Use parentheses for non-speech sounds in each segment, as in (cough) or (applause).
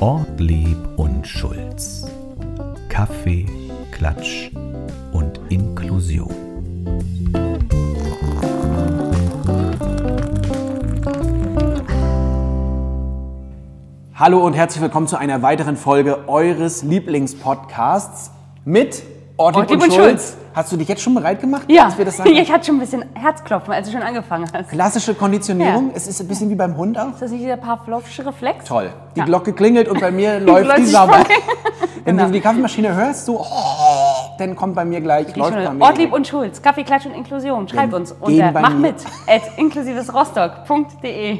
Ortlieb und Schulz. Kaffee, Klatsch und Inklusion. Hallo und herzlich willkommen zu einer weiteren Folge eures Lieblingspodcasts mit Ortlieb, Ortlieb und, Schulz. Schulz. Hast du dich jetzt schon bereit gemacht, Ja, dass wir das sagen? (laughs) ich hatte schon ein bisschen Herzklopfen, als du schon angefangen hast. Ist Klassische Konditionierung. Ja. Es ist ein bisschen wie beim Hund auch. das nicht dieser Pavlovsche Reflex? Toll. Die Ja. Glocke klingelt und bei mir (laughs) läuft die Sauber. (laughs) Wenn Genau. du die Kaffeemaschine hörst, so, oh, dann kommt bei mir gleich, Ich läuft bei mir. Ortlieb und Schulz, Kaffee, Klatsch und Inklusion. Schreib uns unter mach mit at inklusivesrostock.de.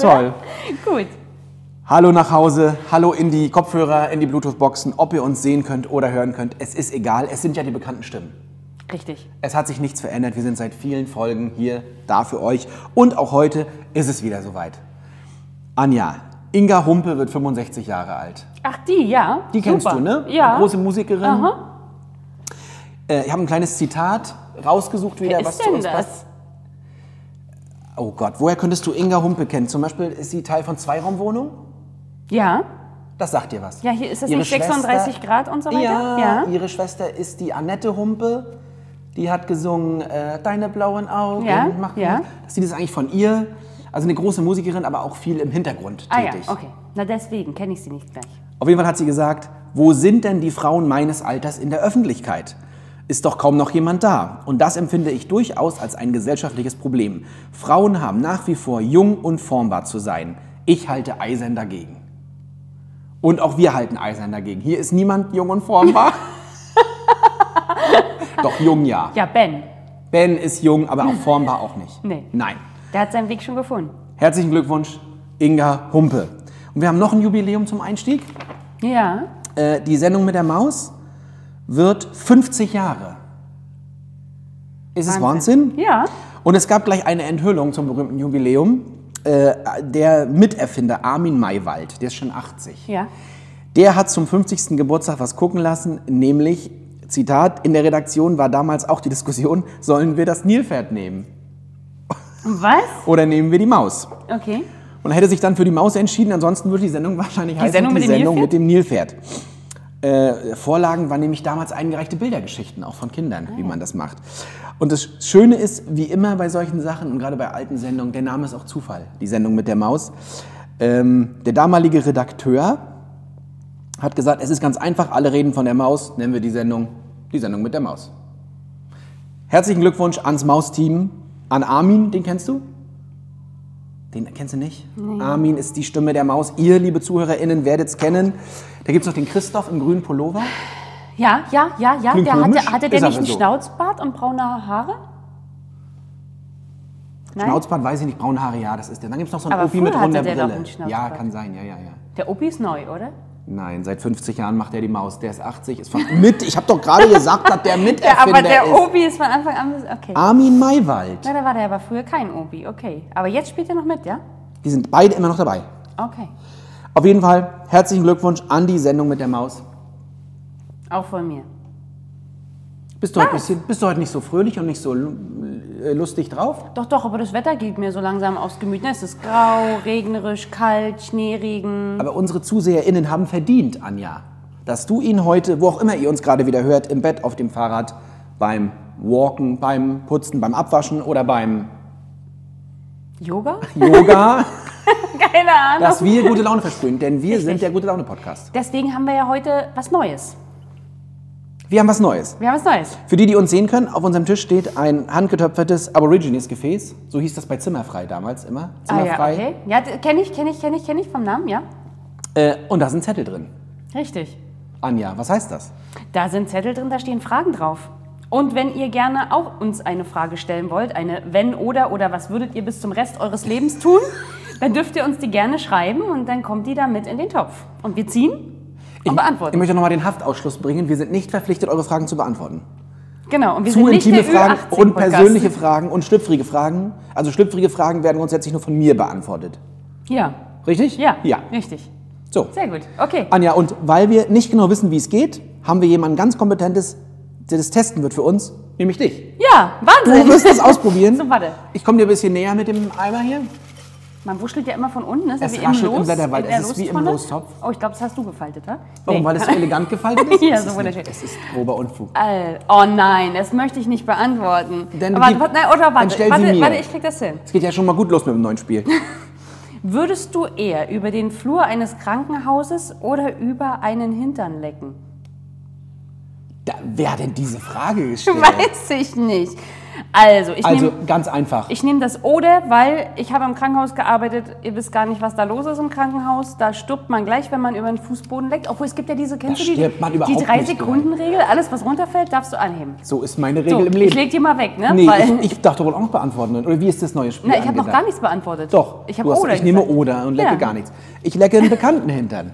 Toll. Gut. Hallo nach Hause, hallo in die Kopfhörer, in die Bluetooth-Boxen, ob ihr uns sehen könnt oder hören könnt. Es ist egal, es sind ja die bekannten Stimmen. Richtig. Es hat sich nichts verändert. Wir sind seit vielen Folgen hier da für euch. Und auch heute ist es wieder soweit. Anja, Inga Humpe wird 65 Jahre alt. Ach, die, ja. Die kennst Super. du, ne? Ja. Große Musikerin. Aha. Äh, ich habe ein kleines Zitat rausgesucht wieder, Wer was ist zu uns das? passt. Oh Gott, woher könntest du Inga Humpe kennen? Zum Beispiel ist sie Teil von Zweiraumwohnung? Ja. Das sagt dir was. Ja, hier ist das Ihre nicht 36 Schwester- Grad und so weiter? Ja, Ja. ihre Schwester ist die Annette Humpe. Die hat gesungen äh, Deine blauen Augen. Ja, mach ja. Das Lied ist eigentlich von ihr. Also eine große Musikerin, aber auch viel im Hintergrund Ah ja, tätig. okay. Na deswegen kenne ich sie nicht gleich. Auf jeden Fall hat sie gesagt, wo sind denn die Frauen meines Alters in der Öffentlichkeit? Ist doch kaum noch jemand da. Und das empfinde ich durchaus als ein gesellschaftliches Problem. Frauen haben nach wie vor jung und formbar zu sein. Ich halte eisern dagegen. Und auch wir halten eisern dagegen. Hier ist niemand jung und formbar. (laughs) doch jung ja. Ja, Ben. Ben ist jung, aber auch (laughs) formbar auch nicht. Nee. Nein. Der hat seinen Weg schon gefunden. Herzlichen Glückwunsch, Inga Humpe. Und wir haben noch ein Jubiläum zum Einstieg. Ja. Äh, die Sendung mit der Maus wird 50 Jahre. Ist es Wahnsinn? Ja. Und es gab gleich eine Enthüllung zum berühmten Jubiläum. Äh, der Miterfinder Armin Maywald, der ist schon 80. Ja. Der hat zum 50. Geburtstag was gucken lassen, nämlich, Zitat, in der Redaktion war damals auch die Diskussion, sollen wir das Nilpferd nehmen Was? oder nehmen wir die Maus? Okay. Und er hätte sich dann für die Maus entschieden, ansonsten würde die Sendung wahrscheinlich heißen, Sendung die mit Sendung Nilpferd? mit dem Nilpferd. Äh, Vorlagen waren nämlich damals eingereichte Bildergeschichten, auch von Kindern, Ah, wie man das macht. Und das Schöne ist, wie immer bei solchen Sachen und gerade bei alten Sendungen, der Name ist auch Zufall, die Sendung mit der Maus. Ähm, der damalige Redakteur hat gesagt, es ist ganz einfach, alle reden von der Maus, nennen wir die Sendung die Sendung mit der Maus. Herzlichen Glückwunsch ans Mausteam, an Armin, den kennst du? Den kennst du nicht? Armin ist die Stimme der Maus. Ihr, liebe ZuhörerInnen, werdet es kennen. Da gibt es noch den Christoph im grünen Pullover. Ja, ja, ja, ja. Klingt Der komisch, hatte, hatte der nicht einen so. Schnauzbart und braune Haare? Nein? Schnauzbart weiß ich nicht, braune Haare, ja, das ist der. Dann gibt es noch so einen Aber Opi mit runder Brille. Ja, kann sein, ja, ja, ja. Der Opi ist neu, oder? Nein, seit 50 Jahren macht er die Maus. Der ist 80, ist von (laughs) mit. Ich habe doch gerade gesagt, dass der (laughs) Ja, Miterfinder aber der ist. Opi ist von Anfang an. Okay. Armin Maywald. Na, da war der aber früher kein Opi. Okay. Aber jetzt spielt er noch mit, ja? Die sind beide immer noch dabei. Okay. Auf jeden Fall herzlichen Glückwunsch an die Sendung mit der Maus. Auch von mir. Bist du, heute, bisschen, bist du heute nicht so fröhlich und nicht so äh, lustig drauf? Doch, doch, aber das Wetter geht mir so langsam aufs Gemüt. ne? Es ist grau, regnerisch, kalt, Schneeregen. Aber unsere ZuseherInnen haben verdient, Anja, dass du ihn heute, wo auch immer ihr uns gerade wieder hört, im Bett, auf dem Fahrrad, beim Walken, beim Putzen, beim Abwaschen oder beim Yoga? (laughs) Yoga, (laughs) Keine Ahnung. dass wir gute Laune versprühen. Denn wir Richtig. sind der Gute Laune Podcast. Deswegen haben wir ja heute was Neues. Wir haben was Neues. Wir haben was Neues. Für die, die uns sehen können, auf unserem Tisch steht ein handgetöpfertes Aborigines-Gefäß. So hieß das bei Zimmerfrei damals immer. Ah ja, Zimmerfrei. okay. Ja, kenne ich, kenne ich, kenne ich, kenne ich vom Namen, ja? äh, und da sind Zettel drin. Richtig. Anja, was heißt das? Da sind Zettel drin, da stehen Fragen drauf. Und wenn ihr gerne auch uns eine Frage stellen wollt, eine wenn oder oder was würdet ihr bis zum Rest eures Lebens tun, dann dürft ihr uns die gerne schreiben und dann kommt die da mit in den Topf. Und wir ziehen Ich beantworten. möchte nochmal den Haftausschluss bringen. Wir sind nicht verpflichtet, eure Fragen zu beantworten. Genau, und wir zu sind nicht intime Fragen Ü18 und persönliche Fragen und schlüpfrige Fragen. Also schlüpfrige Fragen werden grundsätzlich nur von mir beantwortet. Ja, Richtig? ja, Ja. richtig. So. Sehr gut, okay. Anja, und weil wir nicht genau wissen, wie es geht, haben wir jemanden ganz kompetentes, der das testen wird für uns. Nämlich dich. Ja, Wahnsinn. Du wirst das (laughs) ausprobieren. So, warte. Ich komme dir ein bisschen näher mit dem Eimer hier. Man wuschelt ja immer von unten, ist ja Es wie im raschelt im Los. Blätterwald. in der Es ist wie im. Lostopf. Oh, ich glaube, das hast du gefaltet, ha? Warum? Nee. Weil es so elegant gefaltet (laughs) ist? Ja, so ist wunderschön. Es ist grober Unfug. Äh, Oh nein, das möchte ich nicht beantworten. Dann Aber gib- warte, nein, oder dann warte, sie warte, warte, ich krieg das hin. Es geht ja schon mal gut los mit dem neuen Spiel. (laughs) Würdest du eher über den Flur eines Krankenhauses oder über einen Hintern lecken? Da, wer hat denn diese Frage (laughs) gestellt? Weiß ich nicht. Also, ich Also nehme ganz einfach. ich nehm das oder, weil ich habe im Krankenhaus gearbeitet. Ihr wisst gar nicht, was da los ist im Krankenhaus. Da stirbt man gleich, wenn man über den Fußboden leckt. Obwohl es gibt ja diese, kennst Da du die, die überhaupt nicht 3-Sekunden-Regel? Alles, was runterfällt, darfst du anheben. So ist meine Regel So, im Leben. ich leg die mal weg, ne? nee, ich, ich dachte wohl auch noch beantworten. Oder wie ist das neue Spiel na, ich habe noch gar nichts beantwortet. Doch, Ich habe oder ich nehme gesagt. oder und lecke Ja. gar nichts. Ich lecke einen bekannten Hintern.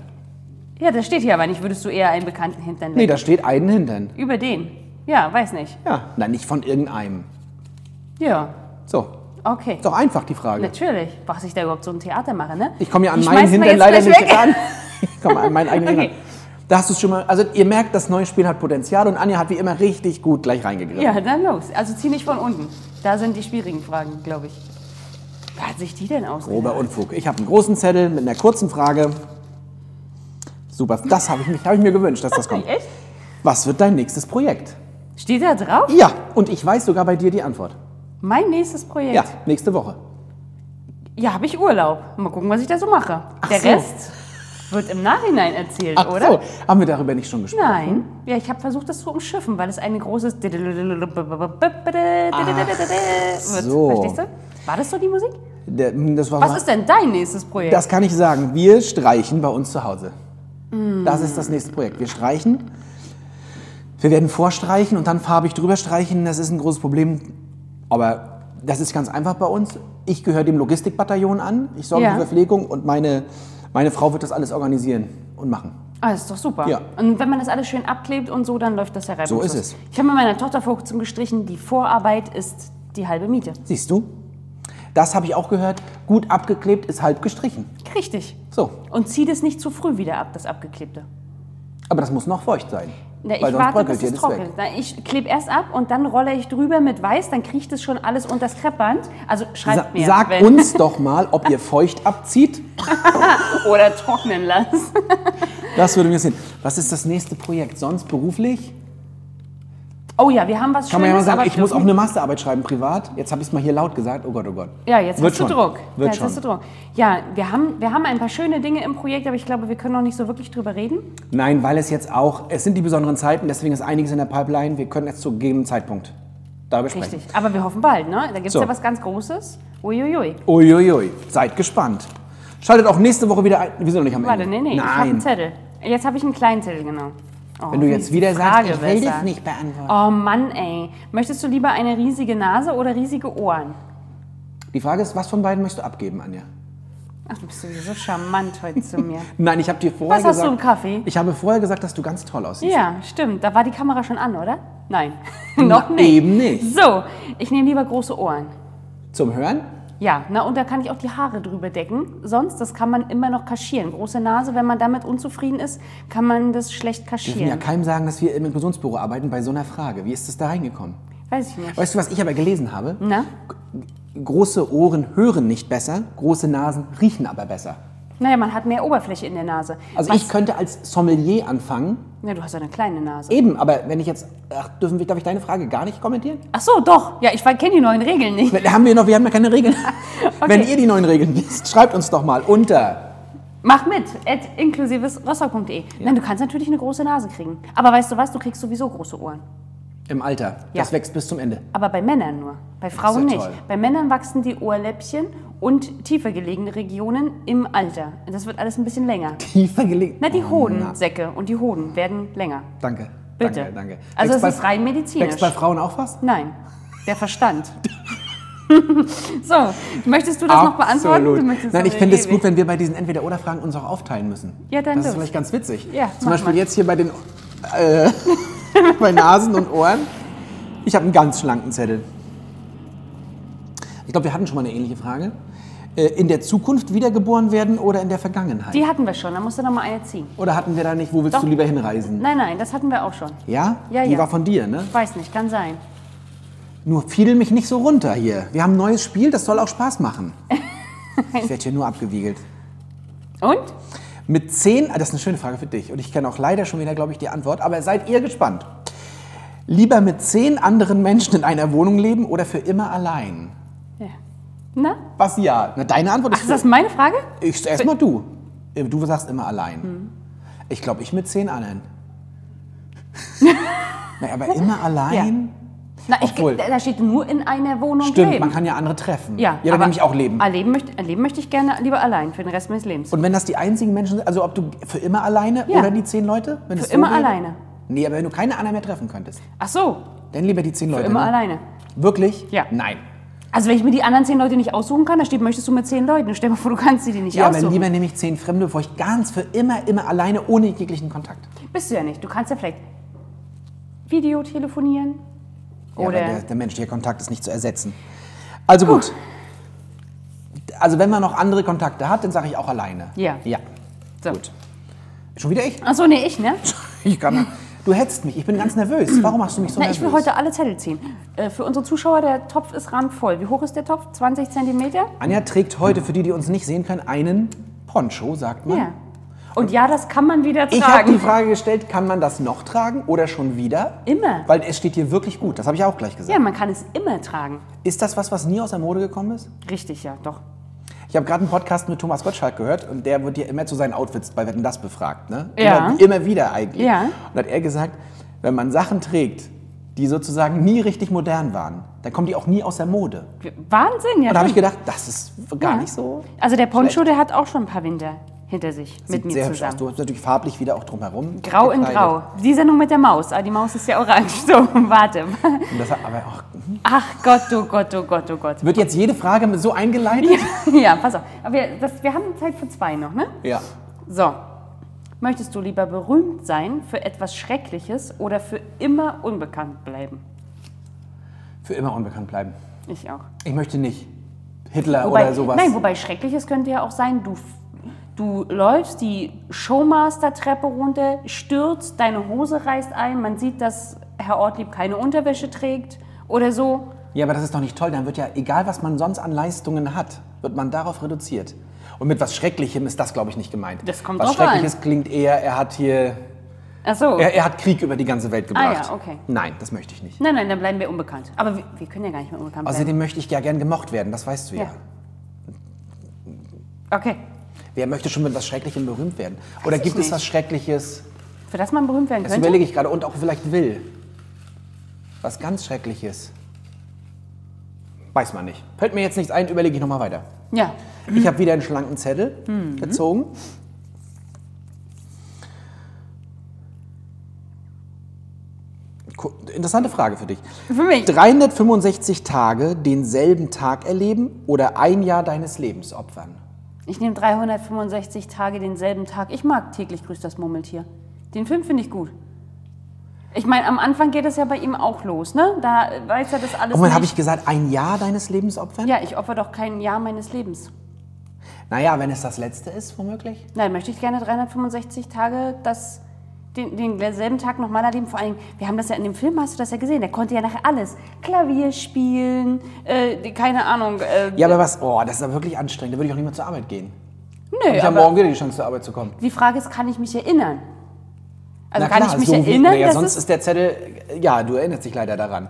Ja, das steht hier aber nicht. Würdest du eher einen bekannten Hintern lecken? Nee, da steht einen Hintern. Über den? Ja, weiß nicht. Ja, nein, nicht von irgendeinem. Ja, So, okay. ist doch einfach die Frage. Natürlich. Was ich da überhaupt so ein Theater mache, ne? Ich komme ja an Die meinen Hintern leider nicht weg. ran. Ich komme an meinen eigenen (laughs) Okay. Hintern. Da hast du schon mal, also ihr merkt, das neue Spiel hat Potenzial und Anja hat wie immer richtig gut gleich reingegriffen. Ja, dann los. Also zieh nicht von unten. Da sind die schwierigen Fragen, glaube ich. Wer hat sich die denn ausgedacht? Grober Unfug. Ich habe einen großen Zettel mit einer kurzen Frage. Super, das habe ich, hab ich mir gewünscht, dass das kommt. (laughs) Echt? Was wird dein nächstes Projekt? Steht da drauf? Ja, und ich weiß sogar bei dir die Antwort. Mein nächstes Projekt. Ja, nächste Woche. Ja, habe ich Urlaub. Mal gucken, was ich da so mache. Der so. Rest wird im Nachhinein erzählt, Ach oder? so, haben wir darüber nicht schon gesprochen? Nein. Ja, ich habe versucht, das zu umschiffen, weil es ein großes wird. so. Verstehst du? War das so die Musik? Der, das war Was ist denn dein nächstes Projekt? Das kann ich sagen. Wir streichen bei uns zu Hause. Das ist das nächste Projekt. Wir streichen. Wir werden vorstreichen und dann farbig drüber streichen. Das ist ein großes Problem. Aber das ist ganz einfach bei uns. Ich gehöre dem Logistikbataillon an. Ich sorge Ja. für Verpflegung und meine, meine Frau wird das alles organisieren und machen. Ah, das ist doch super. Ja. Und wenn man das alles schön abklebt und so, dann läuft das ja reibungslos. So ist es. Ich habe mit meiner Tochter vor kurzem gestrichen, die Vorarbeit ist die halbe Miete. Siehst du? Das habe ich auch gehört. Gut abgeklebt ist halb gestrichen. Richtig. So. Und zieh das nicht zu früh wieder ab, das Abgeklebte. Aber das muss noch feucht sein. Na, ich weil sonst warte, bis es trocknet. ich klebe erst ab und dann rolle ich drüber mit Weiß, dann kriecht es schon alles unter das Kreppband. Also Sa schreibt mir. sag wenn- uns doch mal, ob ihr feucht abzieht. (laughs) Oder trocknen lasst. Das würde mir sehen. Was ist das nächste Projekt? Sonst beruflich? Oh ja, wir haben was Kann man ja mal Schönes, sagen, ich muss auch eine Masterarbeit schreiben, privat. Jetzt habe ich es mal hier laut gesagt. Oh Gott, oh Gott. Ja, jetzt Wird hast du schon. Druck. Wird jetzt schon. hast du Druck. Ja, wir haben, wir haben ein paar schöne Dinge im Projekt, aber ich glaube, wir können noch nicht so wirklich drüber reden. Nein, weil es jetzt auch, es sind die besonderen Zeiten, deswegen ist einiges in der Pipeline. Wir können jetzt zu gegebenen Zeitpunkt darüber sprechen. Richtig. Aber wir hoffen bald, ne? Da gibt es So. ja was ganz Großes. Uiuiui. Uiuiui, seid gespannt. Schaltet auch nächste Woche wieder ein. Wieso noch nicht am Warte, Ende? nee, nee, ich habe einen Nein. Zettel. Jetzt habe ich einen kleinen Zettel, genau. Oh, Wenn du jetzt wieder Frage sagst, ich will besser? das nicht beantworten. Oh Mann, ey. Möchtest du lieber eine riesige Nase oder riesige Ohren? Die Frage ist, was von beiden möchtest du abgeben, Anja? Ach, du bist sowieso charmant heute zu mir. (laughs) Nein, ich habe dir vorher Was hast gesagt. du im Kaffee? Ich habe vorher gesagt, dass du ganz toll aussiehst. Ja, stimmt. Da war die Kamera schon an, oder? Nein. (laughs) Noch Na, nicht. eben nicht. So, ich nehme lieber große Ohren. Zum Hören? Ja, na und da kann ich auch die Haare drüber decken. Sonst, das kann man immer noch kaschieren. Große Nase, wenn man damit unzufrieden ist, kann man das schlecht Wir dürfen ja kaschieren. keinem sagen, dass wir im Inklusionsbüro arbeiten bei so einer Frage. Wie ist das da reingekommen? Weiß ich nicht. Weißt du, was ich aber gelesen habe? Na? Große Ohren hören nicht besser, große Nasen riechen aber besser. Naja, man hat mehr Oberfläche in der Nase. Also Was- ich könnte als Sommelier anfangen. Ja, du hast ja eine kleine Nase. Eben, aber wenn ich jetzt, ach, dürfen wir, darf ich deine Frage gar nicht kommentieren? Ach so, doch. Ja, ich kenne die neuen Regeln nicht. Haben wir noch, wir haben ja keine Regeln. (laughs) Wenn ihr die neuen Regeln wisst, schreibt uns doch mal unter. Mach mit, at inklusivesrostock.de. Nein, du kannst natürlich eine große Nase kriegen. Aber weißt du was, du kriegst sowieso große Ohren. Im Alter. Das Ja. wächst bis zum Ende. Aber bei Männern nur. Bei Frauen ja nicht. Bei Männern wachsen die Ohrläppchen und tiefer gelegene Regionen im Alter. Das wird alles ein bisschen länger. Tiefer gelegt. Na, die Oh, Hodensäcke und die Hoden werden länger. Danke. Bitte. Danke, danke. Also es ist rein medizinisch. Wächst bei Frauen auch was? Nein, der Verstand. (laughs) so, möchtest du das noch beantworten? Nein, ich finde es gut, wenn wir bei diesen Entweder-Oder-Fragen uns auch aufteilen müssen. Ja, dann Das ist vielleicht ganz witzig. Ja, Zum Beispiel mal. jetzt hier bei den äh, (laughs) bei Nasen und Ohren. Ich habe einen ganz schlanken Zettel. Ich glaube, wir hatten schon mal eine ähnliche Frage. Äh, In der Zukunft wiedergeboren werden oder in der Vergangenheit? Die hatten wir schon, da musst du noch mal eine ziehen. Oder hatten wir da nicht, wo willst Doch. du lieber hinreisen? Nein, nein, das hatten wir auch schon. Ja? Ja, Die ja. war von dir, ne? Ich weiß nicht, kann sein. Nur fiedel mich nicht so runter hier. Wir haben ein neues Spiel, das soll auch Spaß machen. (laughs) Ich werde hier nur abgewiegelt. Und? Mit zehn, ah, das ist eine schöne Frage für dich und ich kenne auch leider schon wieder, glaube ich, die Antwort, aber seid ihr gespannt. Lieber mit zehn anderen Menschen in einer Wohnung leben oder für immer allein? Ja. Na? Was ja? Na, deine Antwort Ach, ist ist das meine Frage? Ich erstmal du. Du sagst immer allein. Ich glaube, ich mit zehn anderen. (laughs) Na, aber immer allein? Na, ich, Obwohl- da steht nur in einer Wohnung Stimmt, leben. man kann ja andere treffen. ja, ja dann nehme ich auch leben. Erleben möchte, erleben möchte ich gerne lieber allein für den Rest meines Lebens. Und wenn das die einzigen Menschen sind, also ob du für immer alleine Ja. oder die zehn Leute? Wenn Für es so immer wäre? alleine. Nee, aber wenn du keine anderen mehr treffen könntest, Ach so, dann lieber die zehn für Leute. immer ne? alleine. Wirklich? Ja. Nein. Also wenn ich mir die anderen zehn Leute nicht aussuchen kann, da steht, möchtest du mit zehn Leuten. Stell dir mal vor, du kannst sie dir nicht Ja, aber aussuchen. lieber nehme ich zehn Fremde, bevor ich ganz für immer, immer alleine, ohne jeglichen Kontakt. Bist du ja nicht. Du kannst ja vielleicht Video telefonieren. Ja, Oder aber der, der menschliche Kontakt ist nicht zu ersetzen. Also gut. Also wenn man noch andere Kontakte hat, dann sage ich auch alleine. Ja. Ja. so. Gut. Schon wieder ich? Ach so, nee, ich, ne? (laughs) Ich kann. Du hetzt mich. Ich bin ganz nervös. Warum machst du mich so Na, nervös? ich will heute alle Zettel ziehen. Äh, für unsere Zuschauer, der Topf ist randvoll. Wie hoch ist der Topf? 20 Zentimeter? Anja trägt heute, für die, die uns nicht sehen können, einen Poncho, sagt man. Ja. Und ja, das kann man wieder Ich habe die tragen. Frage gestellt, kann man das noch tragen oder schon wieder? Immer. Weil es steht hier wirklich gut. Das habe ich auch gleich gesagt. Ja, man kann es immer tragen. Ist das was, was nie aus der Mode gekommen ist? Richtig, ja, doch. Ich habe gerade einen Podcast mit Thomas Gottschalk gehört und der wird ja immer zu seinen Outfits bei Wetten das befragt. Ne? Ja. Immer, immer wieder eigentlich. Ja. Und hat er gesagt, wenn man Sachen trägt, die sozusagen nie richtig modern waren, dann kommen die auch nie aus der Mode. Wahnsinn, ja. Und da habe ich gedacht, das ist gar Ja. nicht so. Also der Poncho, schlecht. der hat auch schon ein paar Winter hinter sich mit Sieht mir sehr hübsch aus. zusammen. Du hast natürlich farblich wieder auch drumherum. Grau in gekleidet. Grau. Die Sendung mit der Maus. Ah, die Maus ist ja orange. So, (laughs) warte. Das aber auch, Ach Gott, oh Gott, oh Gott, oh Gott. wird jetzt jede Frage mit so eingeleitet? (laughs) Ja, pass auf. Aber wir, das, wir haben Zeit für zwei noch, ne? Ja. So. Möchtest du lieber berühmt sein für etwas Schreckliches oder für immer unbekannt bleiben? Für immer unbekannt bleiben. Ich auch. Ich möchte nicht Hitler Wobei, oder sowas. Nein, wobei Schreckliches könnte ja auch sein, du, du läufst die Showmaster-Treppe runter, stürzt, deine Hose reißt ein, man sieht, dass Herr Ortlieb keine Unterwäsche trägt oder so. Ja, aber das ist doch nicht toll. Dann wird ja, egal was man sonst an Leistungen hat, wird man darauf reduziert. Und mit was Schrecklichem ist das, glaube ich, nicht gemeint. Das kommt was drauf an. Schreckliches klingt eher, er hat hier, Ach so. er, er hat Krieg über die ganze Welt gebracht. Ah ja, okay. Nein, das möchte ich nicht. Nein, nein, dann bleiben wir unbekannt. Aber wir, wir können ja gar nicht mehr unbekannt bleiben. Außerdem möchte ich ja gern gemocht werden, das weißt du ja. Ja. Okay. Wer möchte schon mit was Schrecklichem berühmt werden? Oder gibt es nicht. was Schreckliches, Für das man berühmt werden das könnte? überlege ich gerade, und auch vielleicht will? Was ganz Schreckliches? Weiß man nicht. Fällt mir jetzt nichts ein, überlege ich nochmal weiter. Ja. Ich habe wieder einen schlanken Zettel gezogen. Ku- Interessante Frage für dich. Für mich. 365 Tage denselben Tag erleben oder ein Jahr deines Lebens opfern? Ich nehme 365 Tage denselben Tag. Ich mag täglich grüßt das Murmeltier. Den Film finde ich gut. Ich meine, am Anfang geht es ja bei ihm auch los, ne? Da weiß er das alles Und dann habe ich gesagt, ein Jahr deines Lebens opfern? ja, ich opfer doch kein Jahr meines Lebens. Naja, wenn es das letzte ist, womöglich. Nein, möchte ich gerne 365 Tage das, den, denselben Tag nochmal erleben. Vor allem, wir haben das ja in dem Film, hast du das ja gesehen, der konnte ja nachher alles. Klavier spielen, äh, keine Ahnung. Äh, Ja, aber was? Oh, das ist aber wirklich anstrengend. Da würde ich auch nicht mehr zur Arbeit gehen. nö, Ich habe morgen wieder die Chance, zur Arbeit zu kommen. die Frage ist, kann ich mich erinnern? Also Na kann klar, ich mich so wie, erinnern, naja, dass sonst ist der Zettel, ja, du erinnerst dich leider daran.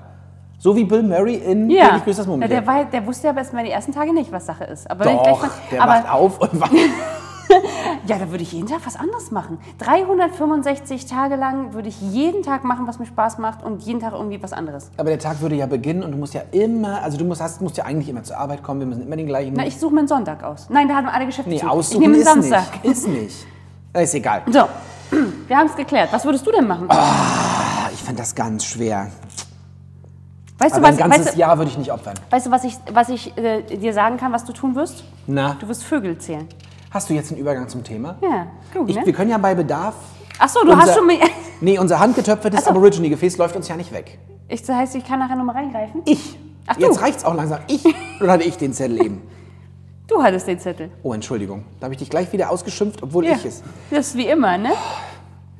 So wie Bill Murray in Ja, Täglich grüßt das ja Murmeltier. der, war, der wusste ja erstmal die ersten Tage nicht, was Sache ist. Aber wenn ich Doch, der mal, wacht aber auf und wacht. (laughs) (laughs) ja, da würde ich jeden Tag was anderes machen. 365 Tage lang würde ich jeden Tag machen, was mir Spaß macht und jeden Tag irgendwie was anderes. Aber der Tag würde ja beginnen und du musst ja immer, also du musst, hast, musst ja eigentlich immer zur Arbeit kommen, wir müssen immer den gleichen. Na, ich suche mir einen Sonntag aus. Nein, da haben alle Geschäfte nee, zu. Ich aussuchen nehme einen ist Samstag. nicht. Ist nicht. (laughs) Ist egal. So, (clears throat) wir haben es geklärt. Was würdest du denn machen? Ah, Ich fand das ganz schwer. weißt, du, Aber ein was, ganzes weißt, du, Jahr würde ich nicht opfern. weißt du, was ich, was ich äh, dir sagen kann, was du tun wirst? Na, Du wirst Vögel zählen. Hast du jetzt einen Übergang zum Thema? Ja, gut, Ich, ne? Wir können ja bei Bedarf. Ach so, du unser- hast schon. (laughs) Nee, unser handgetöpfertes so. Aborigine-Gefäß läuft uns ja nicht weg. Ich, das heißt, ich kann nachher nochmal reingreifen? Ich. Ach, du. Jetzt reicht's auch langsam. Ich. (laughs) Oder hatte ich den Zettel eben? Du hattest den Zettel. Oh, Entschuldigung. Da habe ich dich gleich wieder ausgeschimpft, obwohl Ja, ich es. das ist wie immer, ne?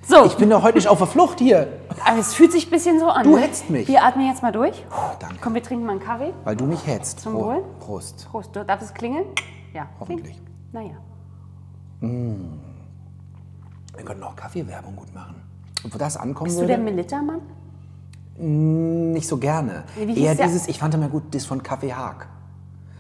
So, Ich bin doch heute nicht auf der Flucht hier, aber es fühlt sich ein bisschen so an. Du ne? hetzt mich. Wir atmen jetzt mal durch. danke. Komm, wir trinken mal einen Kaffee. weil du mich hetzt. Zum Wohl. Prost. Prost. Darf es klingeln? Ja. Hoffentlich. Naja. Wir können auch Kaffeewerbung gut machen. Und wo das ankommen Bist du der würde, Melitta-Mann? nicht so gerne. Eher der? dieses, ich fand immer gut, das von Kaffee Haag.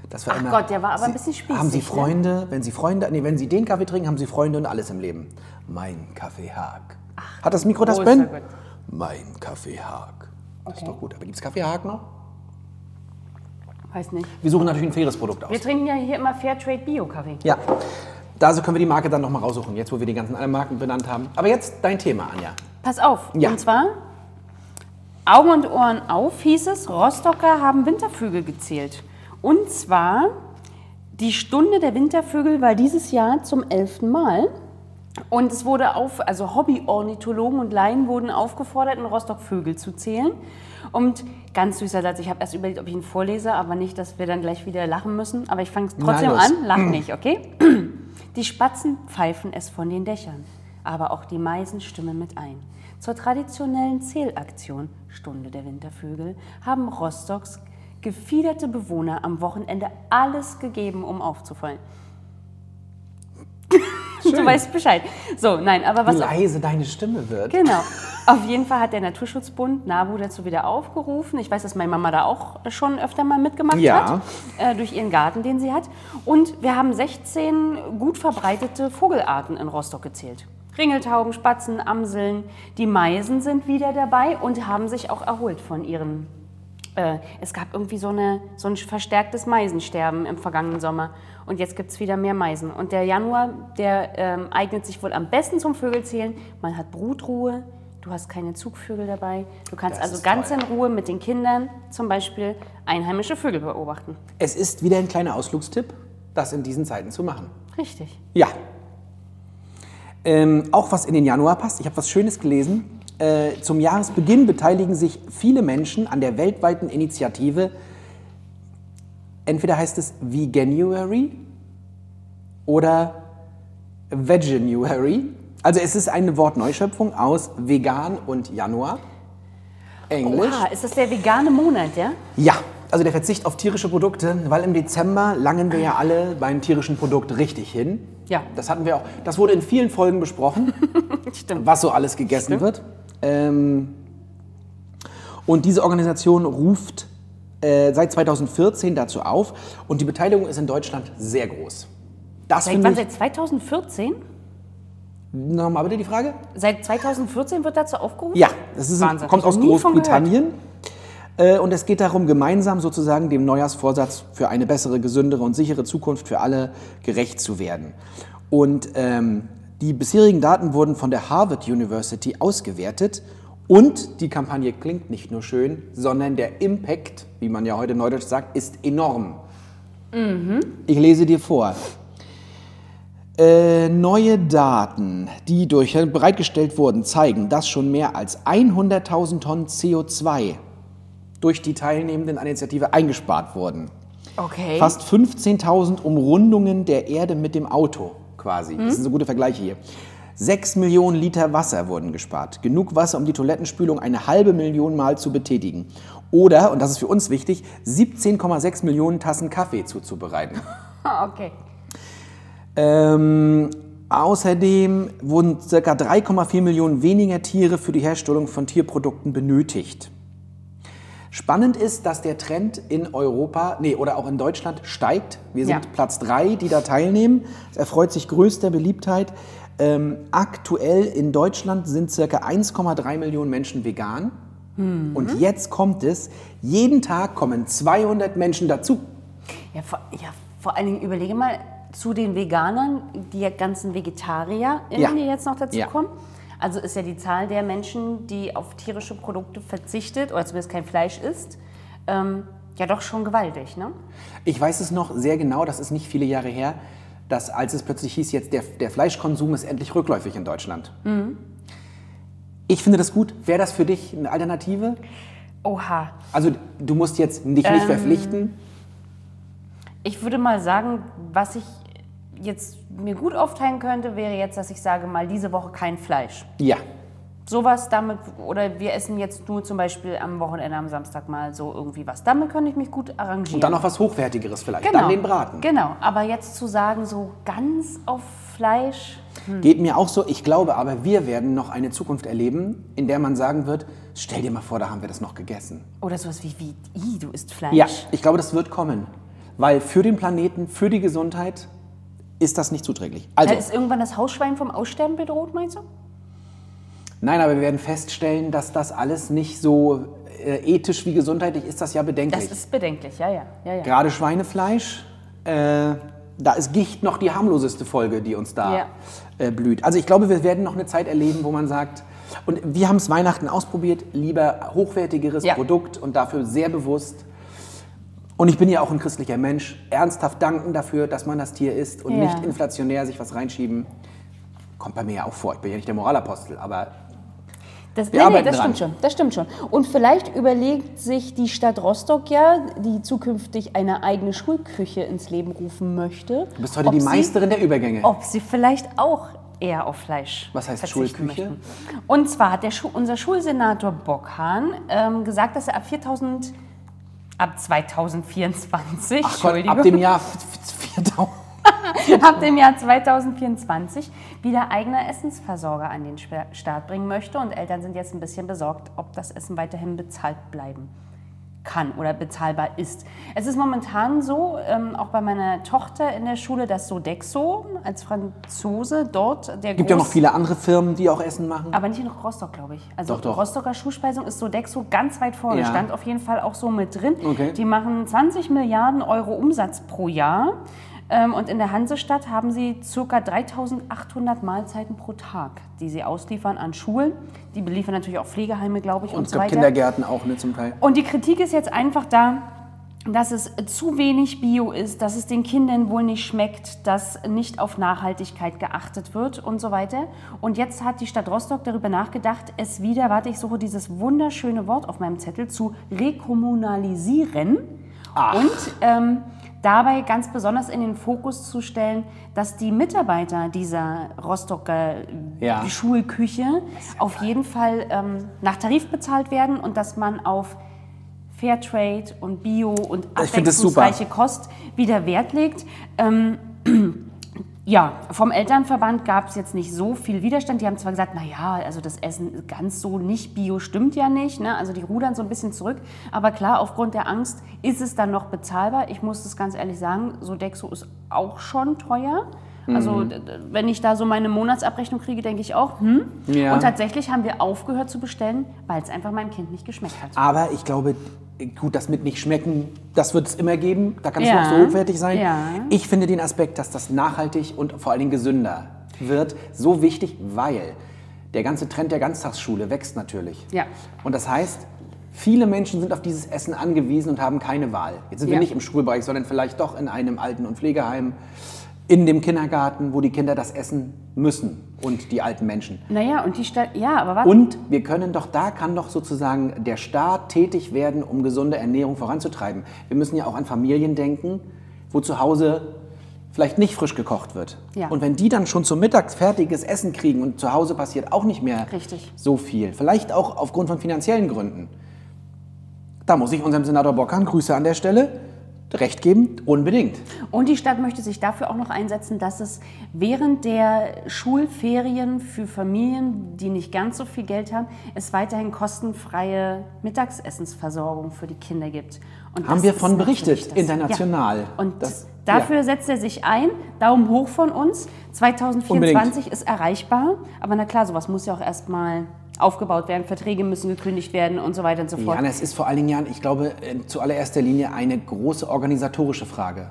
Das war Ach immer, Gott, der war aber Sie- ein bisschen spießig, Haben Sie ne? Freunde, wenn Sie Freunde, nee, wenn Sie den Kaffee trinken, haben Sie Freunde und alles im Leben. Mein Kaffee Haag. Hat das Mikro das Ben? Gott. Mein Kaffee Haag. Das ist Okay. doch gut. Aber gibt es Kaffee Haag noch? Weiß nicht. Wir suchen natürlich ein faires Produkt aus. Wir trinken ja hier immer Fairtrade Bio-Kaffee. Ja. Da also können wir die Marke dann nochmal raussuchen, jetzt wo wir die ganzen anderen Marken benannt haben. Aber jetzt dein Thema, Anja. Pass auf. Ja. Und zwar, Augen und Ohren auf, hieß es, Rostocker haben Wintervögel gezählt. Und zwar, die Stunde der Wintervögel war dieses Jahr zum elften Mal. Und es wurde auf, also Hobbyornithologen und Laien wurden aufgefordert, in Rostock Vögel zu zählen. Und ganz süßer Satz, ich habe erst überlegt, ob ich ihn vorlese, aber nicht, dass wir dann gleich wieder lachen müssen. Aber ich fange es trotzdem los. an, lach (clears throat) nicht, okay? Die Spatzen pfeifen es von den Dächern, aber auch die Meisen stimmen mit ein. Zur traditionellen Zählaktion Stunde der Wintervögel haben Rostocks gefiederte Bewohner am Wochenende alles gegeben, um aufzufallen. du weißt Bescheid. So, nein, aber Wie was leise deine Stimme wird. Genau. Auf jeden Fall hat der Naturschutzbund NABU dazu wieder aufgerufen. Ich weiß, dass meine Mama da auch schon öfter mal mitgemacht Ja. hat, äh, durch ihren Garten, den sie hat. Und wir haben 16 gut verbreitete Vogelarten in Rostock gezählt. Ringeltauben, Spatzen, Amseln. Die Meisen sind wieder dabei und haben sich auch erholt von ihren. Äh, es gab irgendwie so, eine, so ein verstärktes Meisensterben im vergangenen Sommer. Und jetzt gibt es wieder mehr Meisen. Und der Januar, der ähm, eignet sich wohl am besten zum Vögelzählen. Man hat Brutruhe, du hast keine Zugvögel dabei. Du kannst Das also ganz toll. in Ruhe mit den Kindern zum Beispiel einheimische Vögel beobachten. Es ist wieder ein kleiner Ausflugstipp, das in diesen Zeiten zu machen. Richtig. Ja. Ähm, auch was in den Januar passt. Ich habe was Schönes gelesen. Äh, zum Jahresbeginn beteiligen sich viele Menschen an der weltweiten Initiative. Entweder heißt es Veganuary oder Veganuary. Also es ist eine Wortneuschöpfung aus vegan und Januar. Englisch. Oha, ist das der vegane Monat, ja? Ja, also der Verzicht auf tierische Produkte, weil im Dezember langen wir ja alle beim tierischen Produkt richtig hin. Ja. Das hatten wir auch. Das wurde in vielen Folgen besprochen, (laughs) Stimmt. was so alles gegessen Stimmt. wird. Ähm, und diese Organisation ruft äh, seit 2014 dazu auf und die Beteiligung ist in Deutschland sehr groß. Das Seit wann? Seit 2014? Nochmal bitte die Frage? Seit 2014 wird dazu aufgerufen? Ja, das ist, Wahnsinn. kommt aus Großbritannien. Äh, Und es geht darum, gemeinsam sozusagen dem Neujahrsvorsatz für eine bessere, gesündere und sichere Zukunft für alle gerecht zu werden. Und ähm, die bisherigen Daten wurden von der Harvard University ausgewertet. Und die Kampagne klingt nicht nur schön, sondern der Impact, wie man ja heute neudeutsch sagt, ist enorm. Ich lese dir vor. Äh, neue Daten, die durch bereitgestellt wurden, zeigen, dass schon mehr als 100.000 Tonnen CO2 durch die Teilnehmenden an der Initiative eingespart wurden. Okay. Fast 15.000 Umrundungen der Erde mit dem Auto quasi. Das sind so gute Vergleiche hier. 6 Millionen Liter Wasser wurden gespart. Genug Wasser, um die Toilettenspülung eine halbe Million Mal zu betätigen. Oder, und das ist für uns wichtig, 17,6 Millionen Tassen Kaffee zuzubereiten. (laughs) Okay. Ähm, außerdem wurden ca. 3,4 Millionen weniger Tiere für die Herstellung von Tierprodukten benötigt. Spannend ist, dass der Trend in Europa, nee, oder auch in Deutschland steigt. Wir sind Ja. Platz drei, die da teilnehmen. Es erfreut sich größter Beliebtheit. Ähm, aktuell in Deutschland sind ca. 1,3 Millionen Menschen vegan. Und jetzt kommt es, jeden Tag kommen 200 Menschen dazu. Ja vor, ja, vor allen Dingen überlege mal zu den Veganern, die ganzen Vegetarier, Ja. die jetzt noch dazu Ja. kommen. Also ist ja die Zahl der Menschen, die auf tierische Produkte verzichtet oder zumindest kein Fleisch isst, ähm, ja doch schon gewaltig, ne? Ich weiß es noch sehr genau, das ist nicht viele Jahre her, dass als es plötzlich hieß, jetzt der, der Fleischkonsum ist endlich rückläufig in Deutschland. Ich finde das gut. Wäre das für dich eine Alternative? Oha. Also du musst jetzt dich nicht verpflichten. Ich würde mal sagen, was ich jetzt mir gut aufteilen könnte, wäre jetzt, dass ich sage, mal diese Woche kein Fleisch. Ja. Sowas damit, oder wir essen jetzt nur zum Beispiel am Wochenende, am Samstag mal so irgendwie was. Damit könnte ich mich gut arrangieren. Und dann noch was Hochwertigeres vielleicht. genau. Dann den Braten. Genau, aber jetzt zu sagen, so ganz auf Fleisch, Geht mir auch so. Ich glaube aber, wir werden noch eine Zukunft erleben, in der man sagen wird, stell dir mal vor, da haben wir das noch gegessen. oder sowas wie, wie, i, du isst Fleisch. Ja, ich glaube, das wird kommen. Weil für den Planeten, für die Gesundheit ist das nicht zuträglich. Also, Da ist irgendwann das Hausschwein vom Aussterben bedroht, meinst du? nein, aber wir werden feststellen, dass das alles nicht so äh, ethisch wie gesundheitlich ist, das ja bedenklich. Das ist bedenklich, ja, ja. ja, ja. Gerade Schweinefleisch, äh, da ist Gicht noch die harmloseste Folge, die uns da Ja. äh, blüht. Also ich glaube, wir werden noch eine Zeit erleben, wo man sagt, und wir haben es Weihnachten ausprobiert, lieber hochwertigeres. Produkt und dafür sehr bewusst. Und ich bin ja auch ein christlicher Mensch, ernsthaft danken dafür, dass man das Tier isst und Ja. nicht inflationär sich was reinschieben. Kommt bei mir ja auch vor. Ich bin ja nicht der Moralapostel, aber Das, nee, nee, das stimmt schon. Das stimmt schon. Und vielleicht überlegt sich die Stadt Rostock ja, die zukünftig eine eigene Schulküche ins Leben rufen möchte. du bist heute die sie- Meisterin der Übergänge. Ob sie vielleicht auch eher auf Fleisch Was heißt Schulküche? möchten. Und zwar hat der Schu unser Schulsenator Bockhahn ähm, gesagt, dass er ab 4000, ab 2024, Ach Gott, ab dem Jahr 4000. (laughs) ab dem Jahr 2024 wieder eigener Essensversorger an den Start bringen möchte. Und Eltern sind jetzt ein bisschen besorgt, ob das Essen weiterhin bezahlt bleiben kann oder bezahlbar ist. Es ist momentan so, ähm, auch bei meiner Tochter in der Schule, dass Sodexo als Franzose dort der gibt ja noch viele andere Firmen, die auch Essen machen. aber nicht in Rostock, glaube ich. Also Doch, doch. Rostocker Schulspeisung ist Sodexo ganz weit vorne. Ja. Stand auf jeden Fall auch so mit drin. Okay. Die machen 20 Milliarden Euro Umsatz pro Jahr. Ähm, Und in der Hansestadt haben sie ca. 3800 Mahlzeiten pro Tag, die sie ausliefern an Schulen. Die beliefern natürlich auch Pflegeheime, glaube ich, und, Und es so gab weiter. Kindergärten auch, ne, zum Teil. Und die Kritik ist jetzt einfach da, dass es zu wenig Bio ist, dass es den Kindern wohl nicht schmeckt, dass nicht auf Nachhaltigkeit geachtet wird und so weiter. Und jetzt hat die Stadt Rostock darüber nachgedacht, es wieder, warte, ich suche dieses wunderschöne Wort auf meinem Zettel, zu rekommunalisieren. Und ähm, dabei ganz besonders in den Fokus zu stellen, dass die Mitarbeiter dieser Rostocker Ja. Schulküche auf jeden Fall ähm, nach Tarif bezahlt werden und dass man auf Fairtrade und Bio und abwechslungsreiche Kost wieder Wert legt. Ähm, ja, vom Elternverband gab es jetzt nicht so viel Widerstand. Die haben zwar gesagt, naja, also das Essen ganz so nicht bio stimmt ja nicht. Ne? Also die rudern so ein bisschen zurück. Aber klar, aufgrund der Angst ist es dann noch bezahlbar. Ich muss das ganz ehrlich sagen, Sodexo ist auch schon teuer. Also Mhm. wenn ich da so meine Monatsabrechnung kriege, denke ich auch, hm. Ja. Und tatsächlich haben wir aufgehört zu bestellen, weil es einfach meinem Kind nicht geschmeckt hat. Aber ich glaube, gut, das mit nicht schmecken, das wird es immer geben. Da kann es Ja. noch so hochwertig sein. Ja. Ich finde den Aspekt, dass das nachhaltig und vor allen Dingen gesünder wird, so wichtig, weil der ganze Trend der Ganztagsschule wächst natürlich. Ja. Und das heißt, viele Menschen sind auf dieses Essen angewiesen und haben keine Wahl. Jetzt sind wir Ja. nicht im Schulbereich, sondern vielleicht doch in einem Alten- und Pflegeheim, in dem Kindergarten, wo die Kinder das essen müssen und die alten Menschen. Naja, und die Stadt, ja, aber was? Und wir können doch, da kann doch sozusagen der Staat tätig werden, um gesunde Ernährung voranzutreiben. Wir müssen ja auch an Familien denken, wo zu Hause vielleicht nicht frisch gekocht wird. Ja. Und wenn die dann schon zum Mittag fertiges Essen kriegen und zu Hause passiert auch nicht mehr Richtig. so viel, vielleicht auch aufgrund von finanziellen Gründen, da muss ich unserem Senator Bockern, Grüße an der Stelle, recht geben, unbedingt. Und die Stadt möchte sich dafür auch noch einsetzen, dass es während der Schulferien für Familien, die nicht ganz so viel Geld haben, es weiterhin kostenfreie Mittagsessensversorgung für die Kinder gibt. Und Haben wir von berichtet, international. Ja. Und Das- dafür ja. setzt er sich ein. Daumen hoch von uns. 2024 ist erreichbar. Aber na klar, sowas muss ja auch erstmal aufgebaut werden. Verträge müssen gekündigt werden und so weiter und so fort. Ja, es ist vor allen Dingen, ich glaube, zu allererster Linie eine große organisatorische Frage.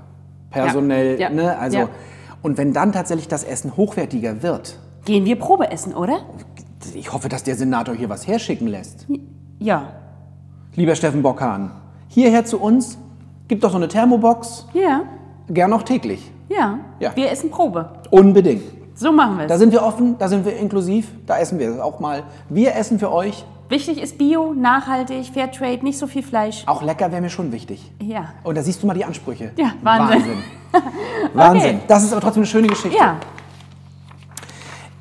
Personell, Ja, ja, ne? Also, ja. und wenn dann tatsächlich das Essen hochwertiger wird, Gehen wir Probe essen, oder? ich hoffe, dass der Senator hier was herschicken lässt. Ja. Lieber Steffen Bockhahn, hierher zu uns, gib doch so eine Thermobox, Ja. gern auch täglich. Ja. Ja. Wir essen Probe. Unbedingt. So machen wir Da es. sind wir offen, da sind wir inklusiv, da essen wir auch mal. Wir essen für euch. Wichtig ist Bio, nachhaltig, Fairtrade, nicht so viel Fleisch. Auch lecker wäre mir schon wichtig. Ja. Und da siehst du mal die Ansprüche. Ja, Wahnsinn. Wahnsinn. (laughs) Das ist aber trotzdem eine schöne Geschichte. Ja,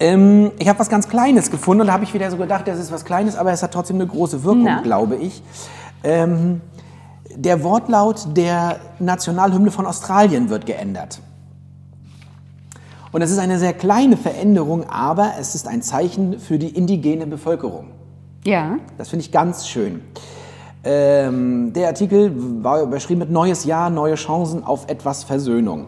Ähm, ich habe was ganz Kleines gefunden und da habe ich wieder so gedacht, das ist was Kleines, aber es hat trotzdem eine große Wirkung, Na? glaube ich. Ähm, der Wortlaut der Nationalhymne von Australien wird geändert. Und es ist eine sehr kleine Veränderung, aber es ist ein Zeichen für die indigene Bevölkerung. ja. Das finde ich ganz schön. Ähm, der Artikel war überschrieben mit Neues Jahr, neue Chancen auf etwas Versöhnung.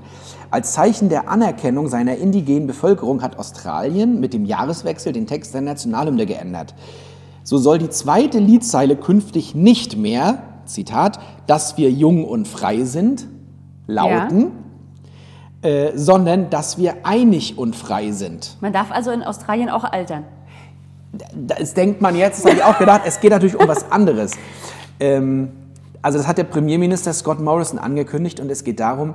Als Zeichen der Anerkennung seiner indigenen Bevölkerung hat Australien mit dem Jahreswechsel den Text der Nationalhymne geändert. So soll die zweite Liedzeile künftig nicht mehr, Zitat, dass wir jung und frei sind, lauten, äh, sondern dass wir einig und frei sind. Man darf also in Australien auch altern. Das denkt man jetzt, das habe ich auch gedacht, es geht natürlich um was anderes. Ähm, also das hat der Premierminister Scott Morrison angekündigt und es geht darum,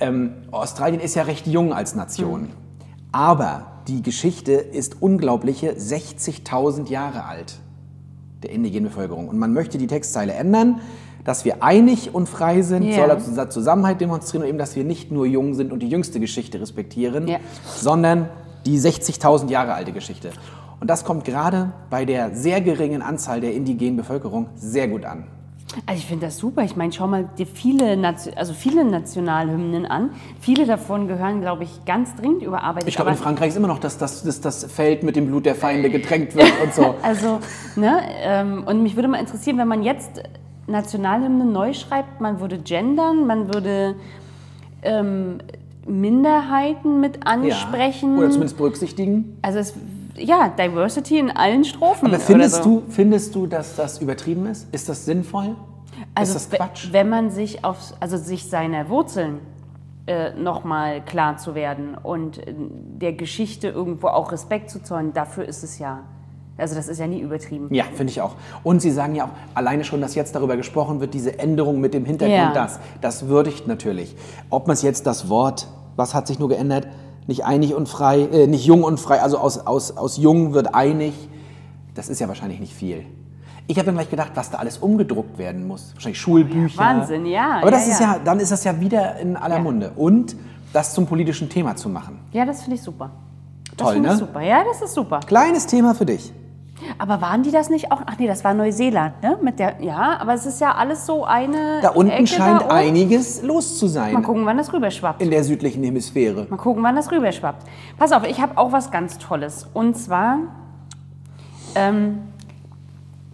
ähm, Australien ist ja recht jung als Nation, aber die Geschichte ist unglaubliche 60.000 Jahre alt, der indigenen Bevölkerung. Und man möchte die Textzeile ändern, dass wir einig und frei sind, Ja. soll er unser Zusammenhalt demonstrieren und eben, dass wir nicht nur jung sind und die jüngste Geschichte respektieren, Ja. sondern die 60.000 Jahre alte Geschichte. Und das kommt gerade bei der sehr geringen Anzahl der indigenen Bevölkerung sehr gut an. Also ich finde das super. Ich meine, schau mal dir viele, Nation, also viele Nationalhymnen an. Viele davon gehören, glaube ich, ganz dringend überarbeitet. Ich glaube, in Frankreich ist immer noch, dass das, dass das Feld mit dem Blut der Feinde getränkt wird und so. (laughs) Also, ne, ähm, und mich würde mal interessieren, wenn man jetzt Nationalhymnen neu schreibt, man würde gendern, man würde ähm, Minderheiten mit ansprechen. Ja. Oder zumindest berücksichtigen. Also es, ja, Diversity in allen Strophen. Aber findest, so. du, findest du, dass das übertrieben ist? Ist das sinnvoll? Also ist das Quatsch? wenn man sich auf, also sich seiner Wurzeln äh, nochmal klar zu werden und äh, der Geschichte irgendwo auch Respekt zu zollen, dafür ist es ja, also das ist ja nie übertrieben. Ja, finde ich auch. Und Sie sagen ja auch, alleine schon, dass jetzt darüber gesprochen wird, diese Änderung mit dem Hintergrund, Ja. das, das würdigt natürlich. Ob man es jetzt das Wort, was hat sich nur geändert, nicht einig und frei, äh, nicht jung und frei, also aus, aus, aus jung wird einig, das ist ja wahrscheinlich nicht viel. Ich habe dann gleich gedacht, was da alles umgedruckt werden muss. Wahrscheinlich Schulbücher. Wahnsinn, ja, Aber das ja, ist ja. ja, dann ist das ja wieder in aller Ja. Munde. Und das zum politischen Thema zu machen. Ja, das finde ich super. Das Toll, ich ne? super. Ja, das ist super. Kleines Thema für dich. Aber waren die das nicht auch? Ach nee, das war Neuseeland, ne? Mit der, ja, aber es ist ja alles so eine. Da unten Ecke scheint da einiges los zu sein Mal gucken, wann das rüberschwappt. in der südlichen Hemisphäre. Mal gucken, wann das rüberschwappt. Pass auf, ich habe auch was ganz Tolles. Und zwar, ähm,